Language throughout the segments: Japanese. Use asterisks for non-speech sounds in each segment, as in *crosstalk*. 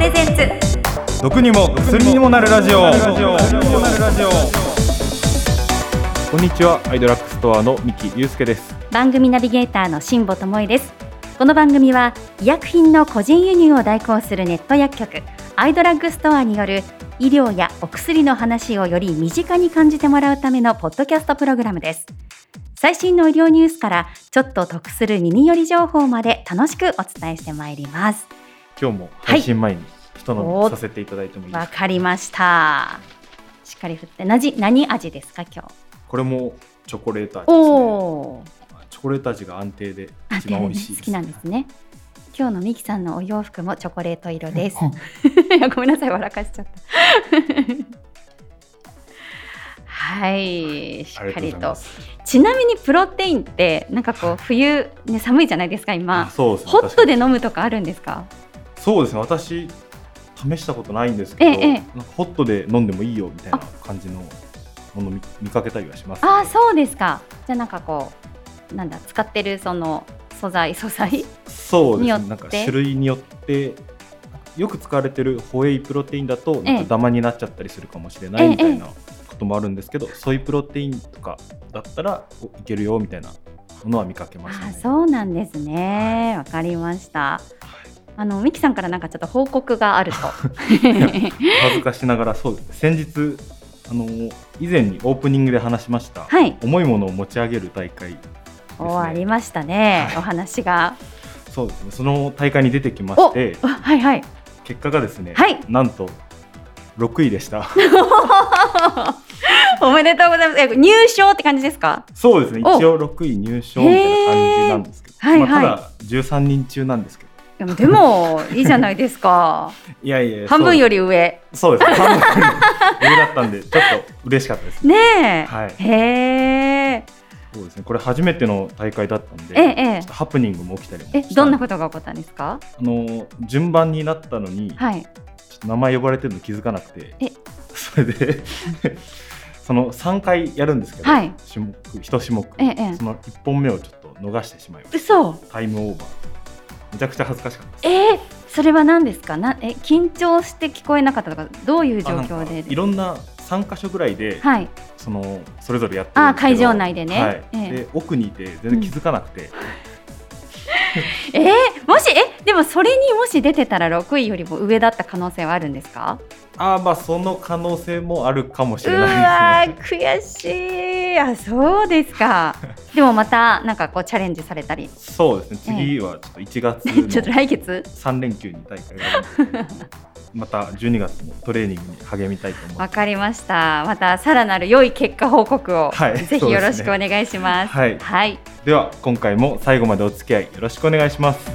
プレゼンツ。毒にも薬にもなるラジオ。こんにちはアイドラッグストアの三木祐介です。番組ナビゲーターの辛坊智恵です。この番組は医薬品の個人輸入を代行するネット薬局アイドラッグストアによる医療やお薬の話をより身近に感じてもらうためのポッドキャストプログラムです。最新の医療ニュースからちょっと得する耳寄り情報まで楽しくお伝えしてまいります今日も配信前に一飲みさせていただいてもいいですわか、かりました。しっかり振って。なじ何味ですか今日？これもチョコレート味ですね。チョコレート味が安定であ一番美味しいです。好きなんですね。今日のミキさんのお洋服もチョコレート色です。*laughs* ごめんなさい笑かしちゃった。はい。しっかりと。ちなみにプロテインってなんかこう冬ね寒いじゃないですかあ今ね。ホットで飲むとかあるんですか？にそうですね。私試したことないんですけど、ええええ。なんかホットで飲んでもいいよみたいな感じのもの見見かけたりはします、ね、ああそうですか。じゃあなんかこうなんだ使ってるその素材素材？そうですね。なんか種類によってよく使われてるホエイプロテインだとええ。なんかダマになっちゃったりするかもしれなええいみたいなこともあるんですけど、ソイプロテインとかだったらおいけるよみたいなものは見かけましたね。そうなんですね。わかりましたあのミキさんからなんかちょっと報告があると。恥ずかしながらそうです。ね先日あの以前にオープニングで話しました、はい。重いものを持ち上げる大会です終わりね。ましたね、はい。お話が。そうですね。その大会に出てきまおして。あはいはい。結果がですね、はい。なんと6位でした。*laughs* おめでとうございます。え入賞って感じですか？そうですね。お一応6位入賞みたいな感じなんですけど、はいはい。まあ、ただ13人中なんですけどでもでもいいじゃないですか。*laughs* いやいや半分よりり上。そうです。半分より上だったんでちょっと嬉しかったです。*laughs* ねえ、はい。へえ。そうですね。これ初めての大会だったんで、ええハプニングも起きたりもえどんなことが起こったんですか？あの順番になったのに、はい。名前呼ばれてるの気づかなくてえ。*laughs* それでその3回やるんですけど、はい。種目1種目、ええええ。その1本目をちょっと逃してしまいました。嘘。タイムオーバーめちゃくちゃ恥ずかしかったえー、それは何ですか？なえ緊張して聞こえなかったとかどういう状況でいろんな3箇所ぐらいで、はい。そのそれぞれやってあ会場内でね。はい。ええ。で奥にいて全然気づかなくて、*laughs* えー、もしえでもそれにもし出てたら6位よりも上だった可能性はあるんですか？ああまあその可能性もあるかもしうれないわですね。ー悔しい。あそうですかでもまたなんかこうチャレンジされたり。そうですね。次はちょっと1月 *laughs* ちょっとの来月？3連休に大会があるので *laughs* また12月もトレーニングに励みたいと思います。わかりました。またさらなる良い結果報告を、はい。ぜひよろしくお願いします。はい。はい。では今回も最後までお付き合いよろしくお願いします。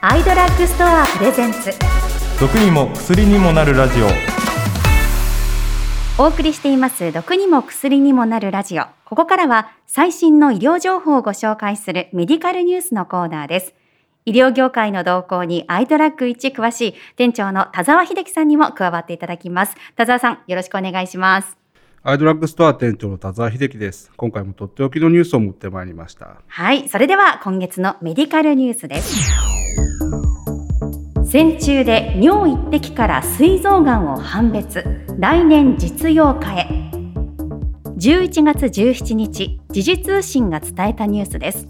アイドラッグストアプレゼンツ。毒にも薬にもなるラジオお送りしています。毒にも薬にもなるラジオ。ここからは最新の医療情報をご紹介するメディカルニュースのコーナーです。医療業界の動向にアイドラッグ一詳しい店長の田沢秀樹さんにも加わっていただきます。田沢さんよろしくお願いします。アイドラッグストア店長の田沢秀樹です。今回もとっておきのニュースを持ってまいりました。はいそれでは今月のメディカルニュースです線虫で尿一滴から膵臓がんを判別。来年実用化へ。11月17日時事通信が伝えたニュースです。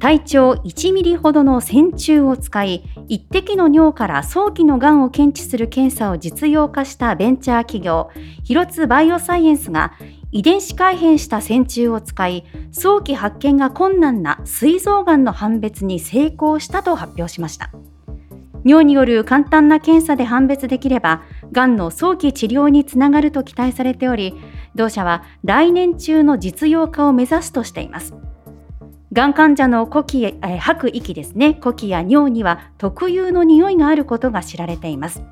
体長1ミリほどの線虫を使い一滴の尿から早期のがんを検知する検査を実用化したベンチャー企業広津バイオサイエンスが遺伝子改変した線虫を使い早期発見が困難な膵臓がんの判別に成功したと発表しました。尿による簡単な検査で判別できればがんの早期治療につながると期待されており同社は来年中の実用化を目指すとしています。がん患者の呼気、え吐く息ですね。呼気や尿には特有の匂いがあることが知られています。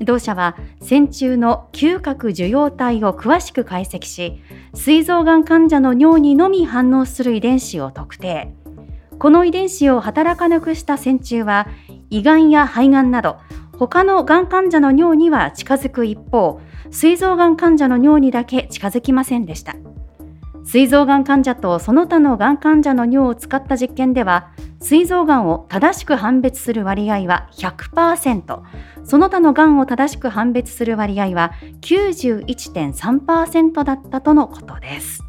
同社は線虫の嗅覚受容体を詳しく解析し膵臓がん患者の尿にのみ反応する遺伝子を特定。この遺伝子を働かなくした線虫は胃がんや肺がんなど他のがん患者の尿には近づく一方膵臓がん患者の尿にだけ近づきませんでした。膵臓がん患者とその他のがん患者の尿を使った実験では膵臓がんを正しく判別する割合は100%その他のがんを正しく判別する割合は91.3%だったとのことです。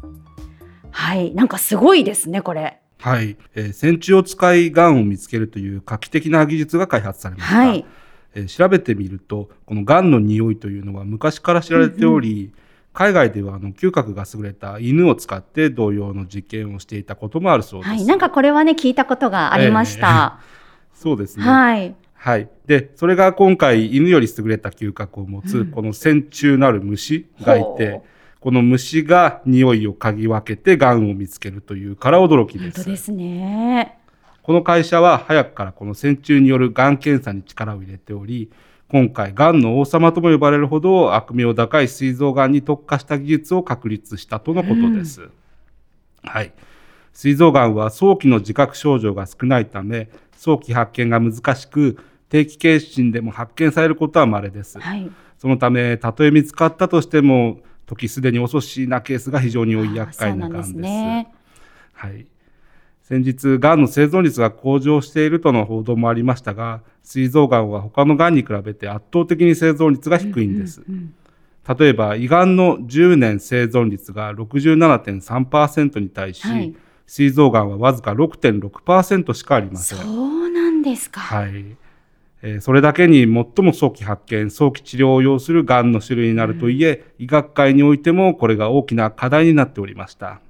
はいなんかすごいですねこれ。はい、えー、線虫を使いがんを見つけるという画期的な技術が開発されました、はい。えー調べてみるとこのがんの匂いというのは昔から知られており、海外ではあの嗅覚が優れた犬を使って同様の実験をしていたこともあるそうです。はい。なんかこれはね聞いたことがありました、*laughs* そうですね。はい。はい。で、それが今回犬より優れた嗅覚を持つ、うん。この線虫なる虫がいてほ、この虫が匂いを嗅ぎ分けてがんを見つけるというから驚きです。本当ですねこの会社は早くからこの線虫によるがん検査に力を入れており、今回、がんの王様とも呼ばれるほど悪名高い膵臓がんに特化した技術を確立したとのことです。はい。膵臓がんは早期の自覚症状が少ないため、早期発見が難しく、定期検診でも発見されることは稀です。はいそのため、たとえ見つかったとしても、時すでに遅しなケースが非常に多い厄介ながんです。はい。先日、がんの生存率が向上しているとの報道もありましたが、膵臓がんは他のがんに比べて圧倒的に生存率が低いんです。例えば、胃がんの10年生存率が67.3%に対し、はい膵臓がんはわずか6.6%しかありません。そうなんですか、はい。えーそれだけに最も早期発見、早期治療を要するがんの種類になるといえ、医学界においてもこれが大きな課題になっておりました。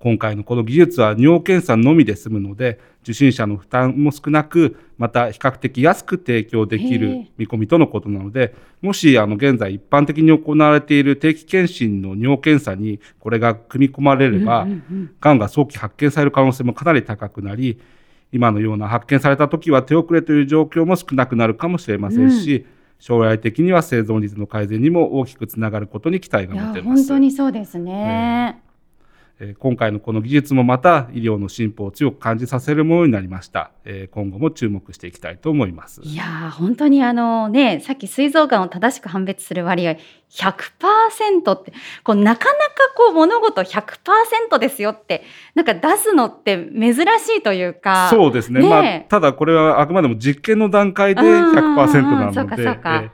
今回のこの技術は尿検査のみで済むので、受診者の負担も少なく、また比較的安く提供できる見込みとのことなので、もしあの現在一般的に行われている定期検診の尿検査にこれが組み込まれれば、がんが早期発見される可能性もかなり高くなり、今のような発見された時は手遅れという状況も少なくなるかもしれませんし、将来的には生存率の改善にも大きくつながることに期待が持てます。本当にそうですね、えー今回のこの技術もまた医療の進歩を強く感じさせるものになりました。えー今後も注目していきたいと思います。いやー本当にあのねさっき膵臓がんを正しく判別する割合100%ってこうなかなかこう物事100%ですよってなんか出すのって珍しいというかそうですね。ねえまあ、ただこれはあくまでも実験の段階でうん100%なので、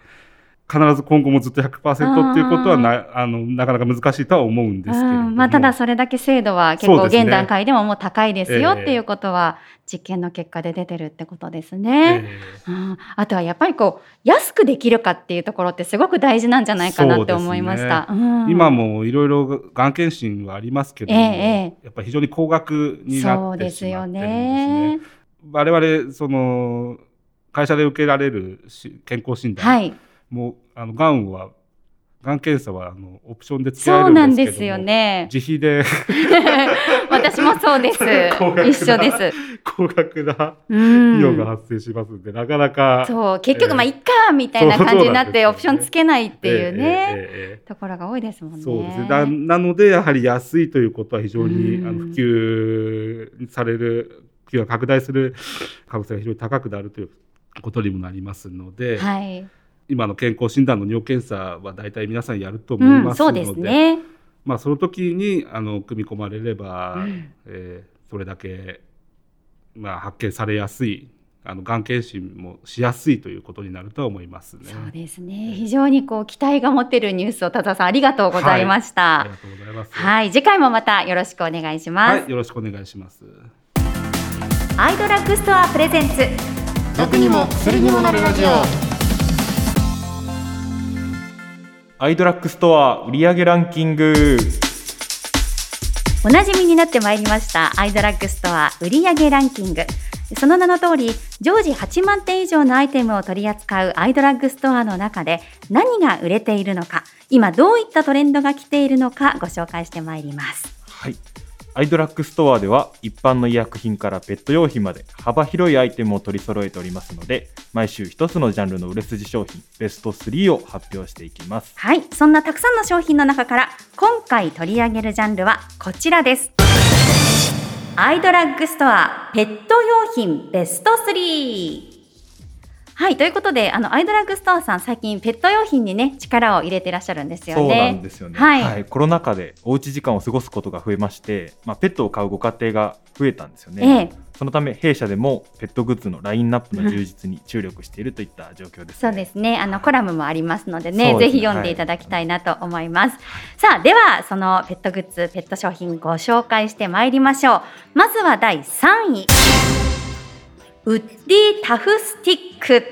必ず今後もずっと100%っていうことはなあのなかなか難しいとは思うんですけれども。うんまあ、ただそれだけ精度は結構現段階でももう高いですよええっていうことは実験の結果で出てるってことですね。えーうんあとはやっぱりこう安くできるかっていうところってすごく大事なんじゃないかなって思いました。うん今もいろいろがん検診はありますけども、ええやっぱり非常に高額になってしまってるんですねね。。我々その会社で受けられるし健康診断、はい、もうあのがんはがん検査はあのオプションで付けらそうれるなんんですよね。自費で。*laughs* 私もそうです。*laughs* 一緒です。高額なうん。費用が発生しますんで、なかなかそう。結局まあええいっかみたいな感じになってオプションつけないっていうね、ところが多いですもんね。そうですね。ななのでやはり安いということは非常にうん。あの普及される普及が拡大する可能性が非常に高くなるということにもなりますので、はい、今の健康診断の尿検査は大体皆さんやると思うん、いますので、そうですね。まあその時にあの組み込まれれば、うんえーそれだけまあ発見されやすい。あのがん検診もしやすいということになるとは思いますね。そうですね。非常にこう期待が持てるニュースを田澤さんありがとうございました。ありがとうございます。はい、次回もまたよろしくお願いします。はい、よろしくお願いします。アイドラッグストアプレゼンツ。毒にも薬にもなるラジオアイドラッグストア売上ランキング。おなじみになってまいりました。アイドラッグストア売上ランキング。その名の通り常時8万点以上のアイテムを取り扱うアイドラッグストアの中で何が売れているのか今どういったトレンドが来ているのかご紹介してまいります。はいアイドラッグストアでは一般の医薬品からペット用品まで幅広いアイテムを取り揃えておりますので毎週一つのジャンルの売れ筋商品ベスト3を発表していきます。はいそんなたくさんの商品の中から今回取り上げるジャンルはこちらです。アイドラッグストアペット用品ベスト3はいということであのアイドラッグストアさん最近ペット用品にね力を入れていらっしゃるんですよね。そうなんですよね、はい。コロナ禍でおうち時間を過ごすことが増えまして、まあ、ペットを飼うご家庭が増えたんですよね、ええ。そのため弊社でもペットグッズのラインナップの充実に注力しているといった状況です、ね、そうですね。あのコラムもありますのでね、ですね。ぜひ読んでいただきたいなと思います。さあ、ではそのペットグッズ、ペット商品ご紹介してまいりましょう。まずは第3位。ウッディタフスティック。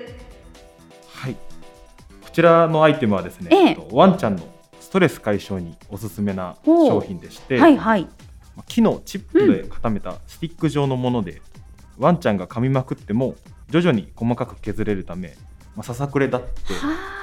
はい、こちらのアイテムはですね、えええっとワンちゃんのストレス解消におすすめな商品でして、はいはい。まあ木のチップで固めたスティック状のもので、ワンちゃんが噛みまくっても徐々に細かく削れるため、まあ、ささくれ立っては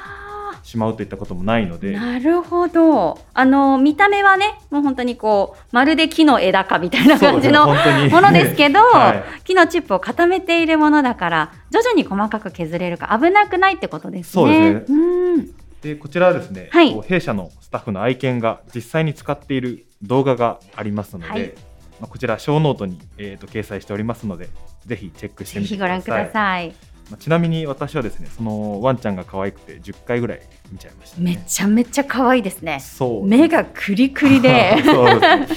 しまうといったこともないのあ、で。なるほど。あの見た目はね、もう本当にこうまるで木の枝かみたいな感じのものですけど、*laughs* はい。木のチップを固めているものだから徐々に細かく削れるか危なくないってことですね。そうですうん。でこちらはですね、はい。弊社のスタッフの愛犬が実際に使っている動画がありますので、はい。まあ、こちら show note に、えー、と掲載しておりますのでぜひチェックしてぜみてください。ひご覧ください。まあ、ちなみに私はですねそのワンちゃんが可愛くて10回ぐらい見ちゃいましたねめちゃめちゃ可愛いですね。そう目がクリクリで。*laughs* ね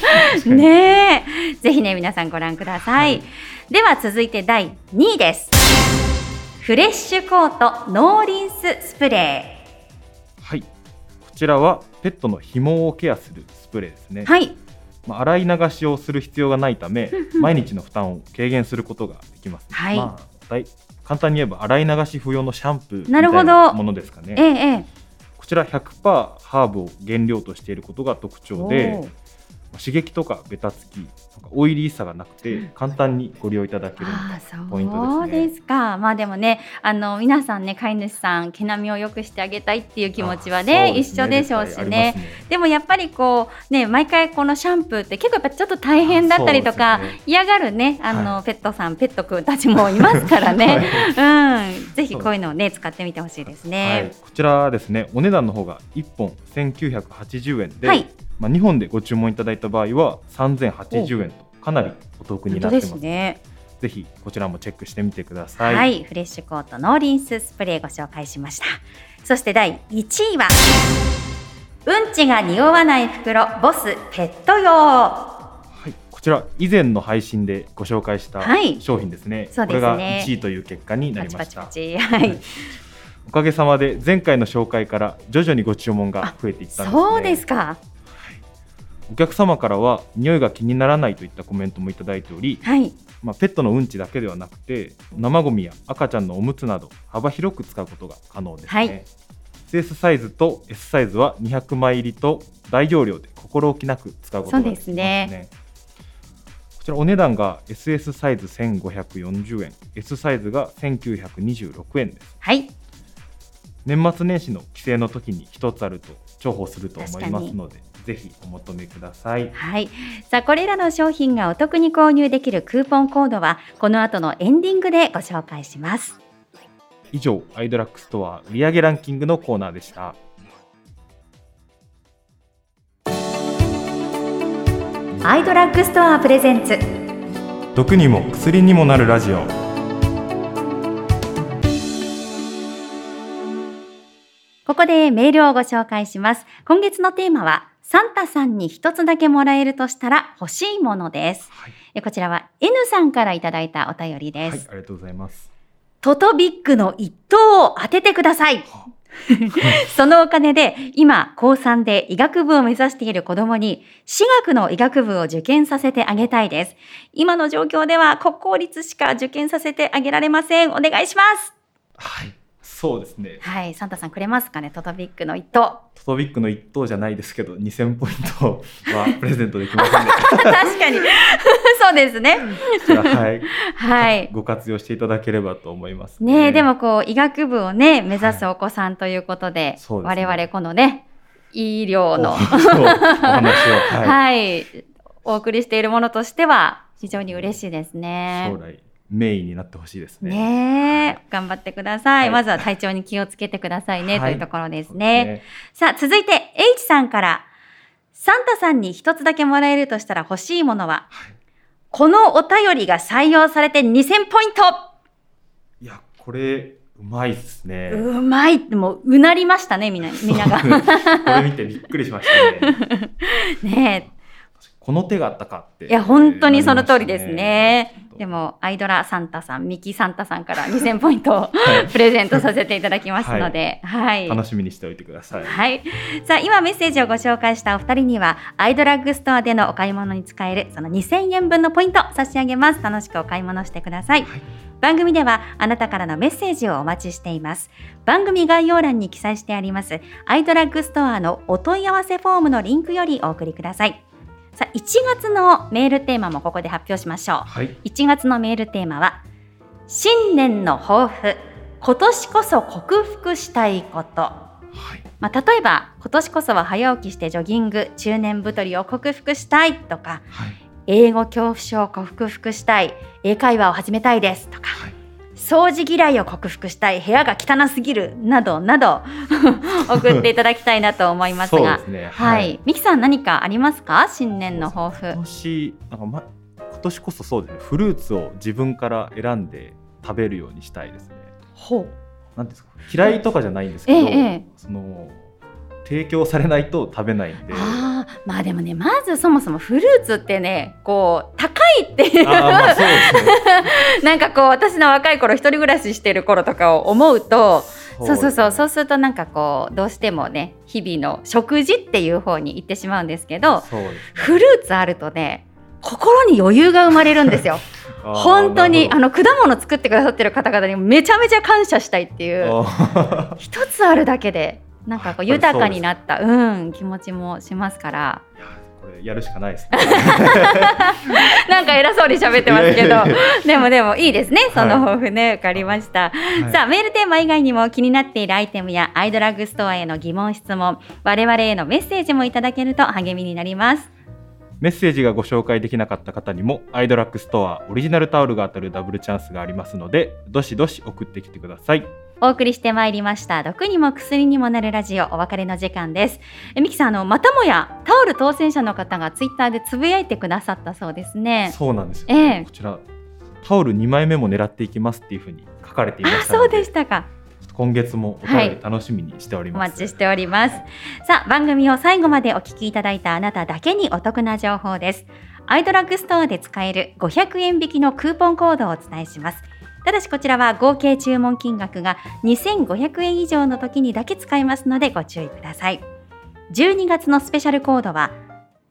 *laughs* ねえ。ぜひね、皆さんご覧ください。はいでは続いて第2位です。フレッシュコートノーリンススプレはいこちらはペットの皮膚もケアするスプレーですねー。、はい。まあ、洗い流しをする必要がないため *laughs* 毎日の負担を軽減することができます、はいまあ、大簡単に言えば洗い流し不要のシャンプーみたないるほど。なものですかね。ええええ。こちら100%ハーブを原料としていることが特徴で刺激とかベタつきなんかオイリーさがなくて簡単にご利用いただけるポイントそうですね。ですか。まあでもね、あの皆さんね、飼い主さん毛並みを良くしてあげたいっていう気持ちはね、あそう一緒でしょうしね。り。ますでもやっぱりこうね毎回このシャンプーって結構やっぱちょっと大変だったりとか、嫌がるねあの、はペットさんペットくんたちもいますからね、*laughs* うん。ぜひこういうのをね使ってみてほしいですはい。ね。、こちらはですね。お値段の方が1本1980円で、はいまあ、2本でご注文いただいた場合は3080円とかなりお得になってますすね。ぜひこちらもチェックしてみてくださ。はいい、フレッシュコートノーリンススプレーご紹介しました。そして第1位はうんちが匂わない袋ボスペット用。はい、こちら以前の配信でご紹介したはい商品ですね。そうですねこれが1位という結果になりました。チパチ。はい。おかげさまで前回の紹介から徐々にご注文が増えていったんですね。そうですか。お客様からは匂いが気にならないといったコメントもいただいており、はい。まあ、ペットのうんちだけではなくて生ゴミや赤ちゃんのおむつなど幅広く使うことが可能ですね、はい。SS サイズと S サイズは200枚入りと大容量で心置きなく使うことができますね。ね。こちらお値段が SS サイズ1540円。S サイズが1926円です。はい。年末年始の帰省の時に一つあると重宝すると思いますのでぜひお求めくださいはい。さあ、これらの商品がお得に購入できるクーポンコードは、この後のエンディングでご紹介します。以上アイドラックストア売上ランキングのコーナーでしたアイドラッグストアプレゼンツ。毒にも薬にもなるラジオここでメールをご紹介します。今月のテーマは、サンタさんに一つだけもらえるとしたら欲しいものです。はい、えこちらは N さんからいただいたお便りはい、です。ありがとうございますトトビッグの一等を当ててください。*laughs* そのお金で今高3で医学部を目指している子供に私学の医学部を受験させてあげたいです。今の状況では国公立しか受験させてあげられません。お願いします。はいそうですねはい、サンタさんくれますかね、トトビッグの一等。トトビックの一等じゃないですけど2000ポイントは *laughs* プレゼントできませんね確かに。*laughs* そうですね。はいはい。ご活用していただければと思いますねえ、でもこう医学部をね目指すお子さんということで、そうですね我々このね医療のお話をは、はい *laughs* い、お送りしているものとしては非常に嬉しいですね将。来メインになってほしいですね。ねえ、頑張ってください,、はい。まずは体調に気をつけてくださいね、はいとい。うところですね。ね。さあ、続いて H さんから、サンタさんに一つだけもらえるとしたら欲しいものは、はい。このお便りが採用されて2000ポイント。いやこれうまいですね。うまい。ってもううなりましたね、みんな、みんなが。これ見てびっくりしましたね。*laughs* ねこの手があったかってえ。いや、本当にその通りですね。でもアイドラサンタさんミキサンタさんから2000ポイントをプレゼントさせていただきますので、はい、楽しみにしておいてください。はい。さあ、今メッセージをご紹介したお二人には、アイドラッグストアでのお買い物に使える、その2000円分のポイント差し上げます。楽しくお買い物してください。はい番組では、あなたからのメッセージをお待ちしています。番組概要欄に記載してあります、アイドラッグストアのお問い合わせフォームのリンクよりお送りください。さあ、1月のメールテーマもここで発表しましょう。はい。1月のメールテーマは新年の抱負今年こそ克服したいこと、はい。まあ、例えば今年こそは早起きしてジョギング中年太りを克服したいとかはい。英語恐怖症を克服したい英会話を始めたいですとか、はい掃除嫌いを克服したい部屋が汚すぎるなどなど *laughs* 送っていただきたいなと思いますがすね。はい、ミキさん何かありますか？新年の抱負今年なんかま今年こそそうですね。フルーツを自分から選んで食べるようにしたいですね。ほなんですか？嫌いとかじゃないんですけど、ええええその提供されないと食べないんで。ああまあでもねまずそもそもフルーツってねこう高いっていう。*laughs* なんかこう私の若い頃一人暮らししてる頃とかを思うとそうそうそうそうするとなんかこうどうしてもね日々の食事っていう方に行ってしまうんですけどね。フルーツあるとね心に余裕が生まれるんですよ *laughs* 本当にあの果物作ってくださってる方々にめちゃめちゃ感謝したいっていう一つあるだけでなんかこう豊かになったうん気持ちもしますから。ーいやこれやるしかないですね。*laughs* なんか偉そうに喋ってますけど。でもでもいいですねそのはい抱負ね、わかりました、はい。さあメールテーマ以外にも気になっているアイテムやアイドラッグストアへの疑問質問。我々へのメッセージもいただけると励みになります。メッセージがご紹介できなかった方にもアイドラッグストアオリジナルタオルが当たるダブルチャンスがありますのでどしどし送ってきてくださいお送りしてまいりました。毒にも薬にもなるラジオお別れの時間です。えミキさんあのまたもやタオル当選者の方がツイッターでつぶやいてくださったそうですね。そうなんですよ、ええ。こちらタオル2枚目も狙っていきますっていうふうに書かれていまあしたそうでしたか。今月もお便り楽しみにしておりおます、待ちしております。さあ、番組を最後までお聞きいただいたあなただけにお得な情報です。アイドラッグストアで使える500円引きのクーポンコードをお伝えします。ただしこちらは合計注文金額が2500円以上の時にだけ使えますのでご注意ください。12月のスペシャルコードは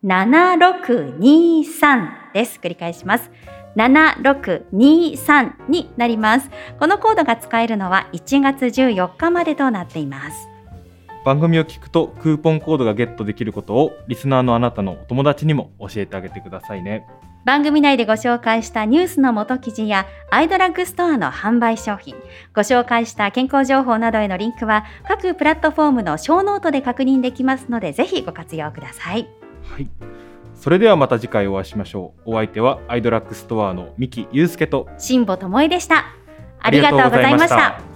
7623です。繰り返します。7623になります。このコードが使えるのは1月14日までとなっています。番組を聞くとクーポンコードがゲットできることをリスナーのあなたのお友達にも教えてあげてくださいね。番組内でご紹介したニュースの元記事やアイドラッグストアの販売商品ご紹介した健康情報などへのリンクは各プラットフォームの show note で確認できますのでぜひご活用ください。はい。それではまた次回お会いしましょう。お相手はアイドラッグストアの三木祐介と辛坊智恵でした。ありがとうございました